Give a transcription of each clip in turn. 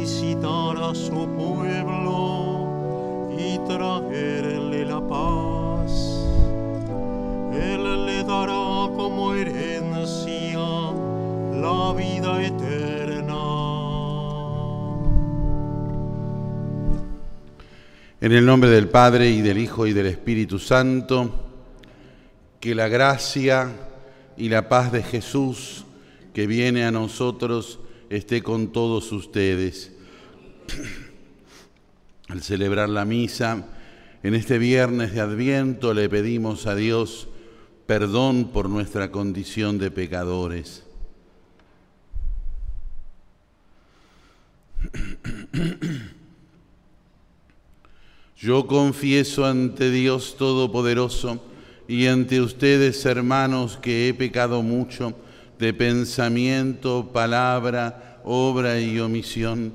visitar a su pueblo y traerle la paz. Él le dará como herencia la vida eterna. En el nombre del Padre y del Hijo y del Espíritu Santo, que la gracia y la paz de Jesús que viene a nosotros esté con todos ustedes. Al celebrar la misa, en este viernes de Adviento le pedimos a Dios perdón por nuestra condición de pecadores. Yo confieso ante Dios Todopoderoso y ante ustedes, hermanos, que he pecado mucho de pensamiento, palabra, obra y omisión,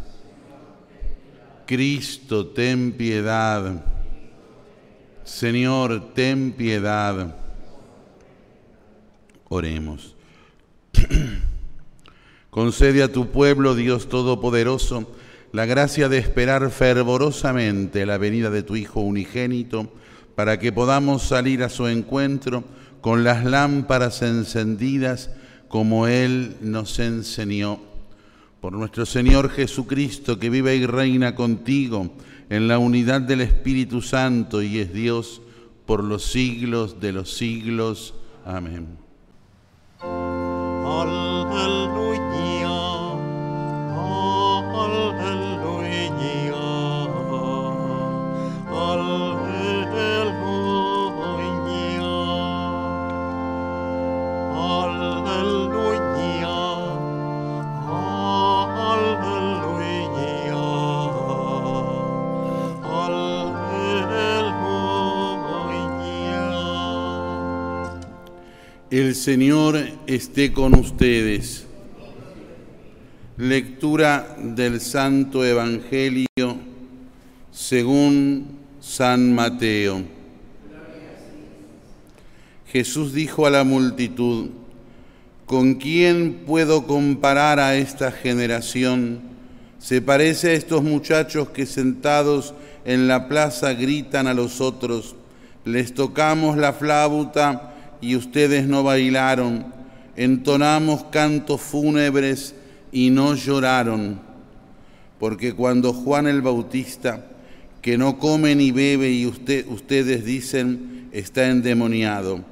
Cristo, ten piedad. Señor, ten piedad. Oremos. Concede a tu pueblo, Dios Todopoderoso, la gracia de esperar fervorosamente la venida de tu Hijo unigénito, para que podamos salir a su encuentro con las lámparas encendidas como Él nos enseñó. Por nuestro Señor Jesucristo, que vive y reina contigo en la unidad del Espíritu Santo y es Dios por los siglos de los siglos. Amén. El Señor esté con ustedes. Lectura del Santo Evangelio según San Mateo. Jesús dijo a la multitud, ¿con quién puedo comparar a esta generación? Se parece a estos muchachos que sentados en la plaza gritan a los otros, les tocamos la flauta y ustedes no bailaron, entonamos cantos fúnebres y no lloraron, porque cuando Juan el Bautista, que no come ni bebe y ustedes dicen está endemoniado,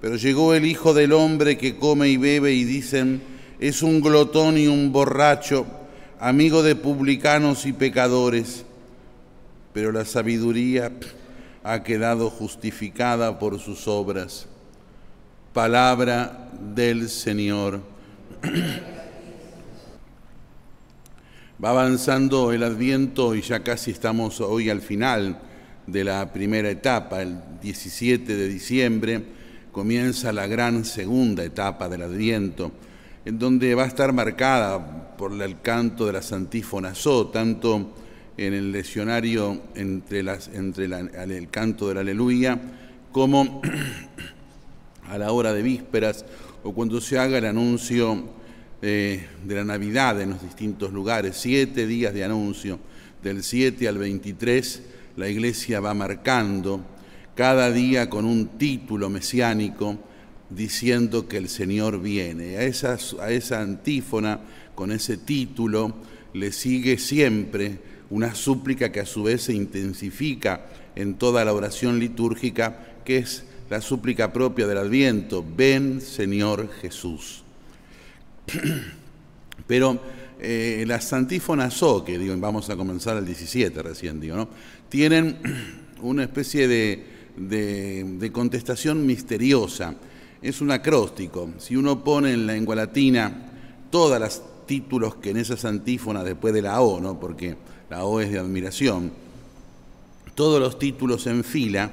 pero llegó el Hijo del Hombre que come y bebe y dicen es un glotón y un borracho, amigo de publicanos y pecadores, pero la sabiduría ha quedado justificada por sus obras. Palabra del Señor. Va avanzando el adviento y ya casi estamos hoy al final de la primera etapa, el 17 de diciembre comienza la gran segunda etapa del adviento, en donde va a estar marcada por el canto de la Santífona So, tanto en el leccionario entre, las, entre el canto de la aleluya como a la hora de vísperas o cuando se haga el anuncio eh, de la Navidad en los distintos lugares, siete días de anuncio, del 7 al 23, la iglesia va marcando cada día con un título mesiánico diciendo que el Señor viene. A a esa antífona, con ese título, le sigue siempre una súplica que a su vez se intensifica en toda la oración litúrgica, que es la súplica propia del Adviento, ven Señor Jesús. Pero eh, las antífonas O, que digo, vamos a comenzar al 17 recién, digo, ¿no? tienen una especie de, de, contestación misteriosa. Es un acróstico. Si uno pone en la lengua latina todas las títulos que en esas antífonas después de la O, ¿no? porque la O es de admiración, todos los títulos en fila,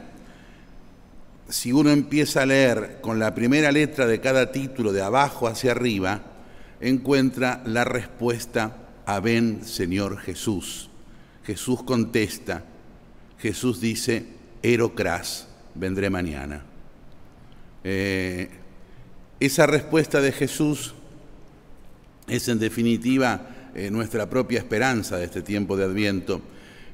si uno empieza a leer con la primera letra de cada título de abajo hacia arriba, encuentra la respuesta a ven Señor Jesús. Jesús contesta, Jesús dice, Erocras, vendré mañana. Eh, esa respuesta de Jesús es en definitiva eh, nuestra propia esperanza de este tiempo de Adviento.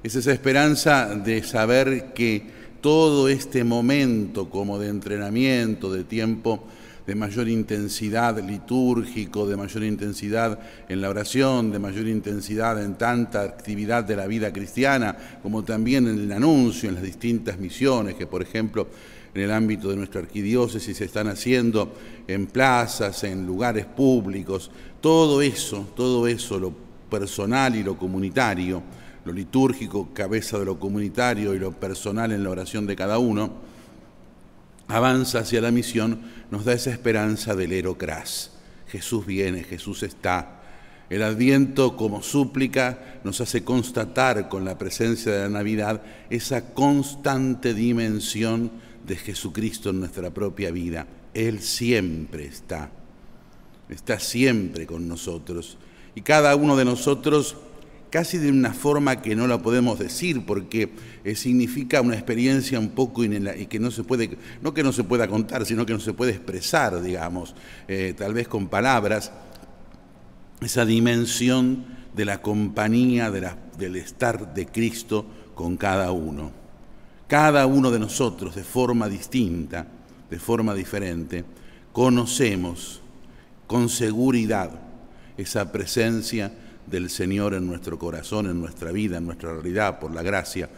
Es esa esperanza de saber que todo este momento como de entrenamiento, de tiempo de mayor intensidad litúrgico, de mayor intensidad en la oración, de mayor intensidad en tanta actividad de la vida cristiana, como también en el anuncio, en las distintas misiones que, por ejemplo, en el ámbito de nuestra arquidiócesis se están haciendo en plazas, en lugares públicos, todo eso, todo eso, lo personal y lo comunitario, lo litúrgico, cabeza de lo comunitario y lo personal en la oración de cada uno, avanza hacia la misión, nos da esa esperanza del erocras. Jesús viene, Jesús está. El adviento como súplica nos hace constatar con la presencia de la Navidad esa constante dimensión de Jesucristo en nuestra propia vida. Él siempre está, está siempre con nosotros. Y cada uno de nosotros, casi de una forma que no la podemos decir, porque eh, significa una experiencia un poco y que no se puede, no que no se pueda contar, sino que no se puede expresar, digamos, eh, tal vez con palabras, esa dimensión de la compañía, del estar de Cristo con cada uno. Cada uno de nosotros de forma distinta, de forma diferente, conocemos con seguridad esa presencia del Señor en nuestro corazón, en nuestra vida, en nuestra realidad, por la gracia,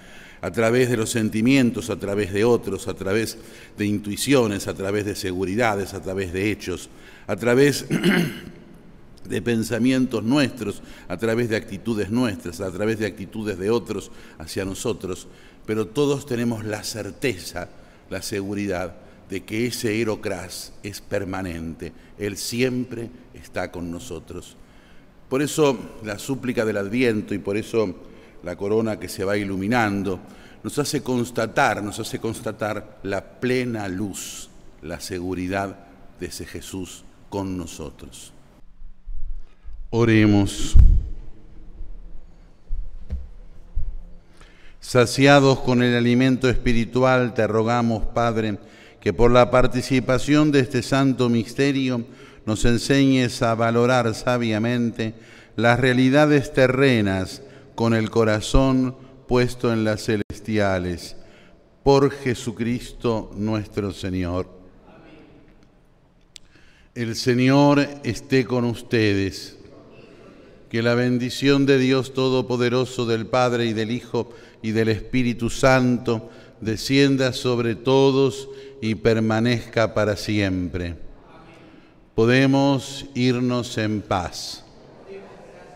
a través de los sentimientos, a través de otros, a través de intuiciones, a través de seguridades, a través de hechos, a través de pensamientos nuestros, a través de actitudes nuestras, a través de actitudes de otros hacia nosotros, pero todos tenemos la certeza, la seguridad de que ese Erocras es permanente, Él siempre está con nosotros. Por eso la súplica del Adviento y por eso la corona que se va iluminando nos hace constatar, nos hace constatar la plena luz, la seguridad de ese Jesús con nosotros. Oremos. Saciados con el alimento espiritual, te rogamos, Padre, que por la participación de este santo misterio nos enseñes a valorar sabiamente las realidades terrenas con el corazón puesto en las celestiales. Por Jesucristo nuestro Señor. El Señor esté con ustedes. Que la bendición de Dios Todopoderoso, del Padre y del Hijo, y del Espíritu Santo descienda sobre todos y permanezca para siempre. Podemos irnos en paz.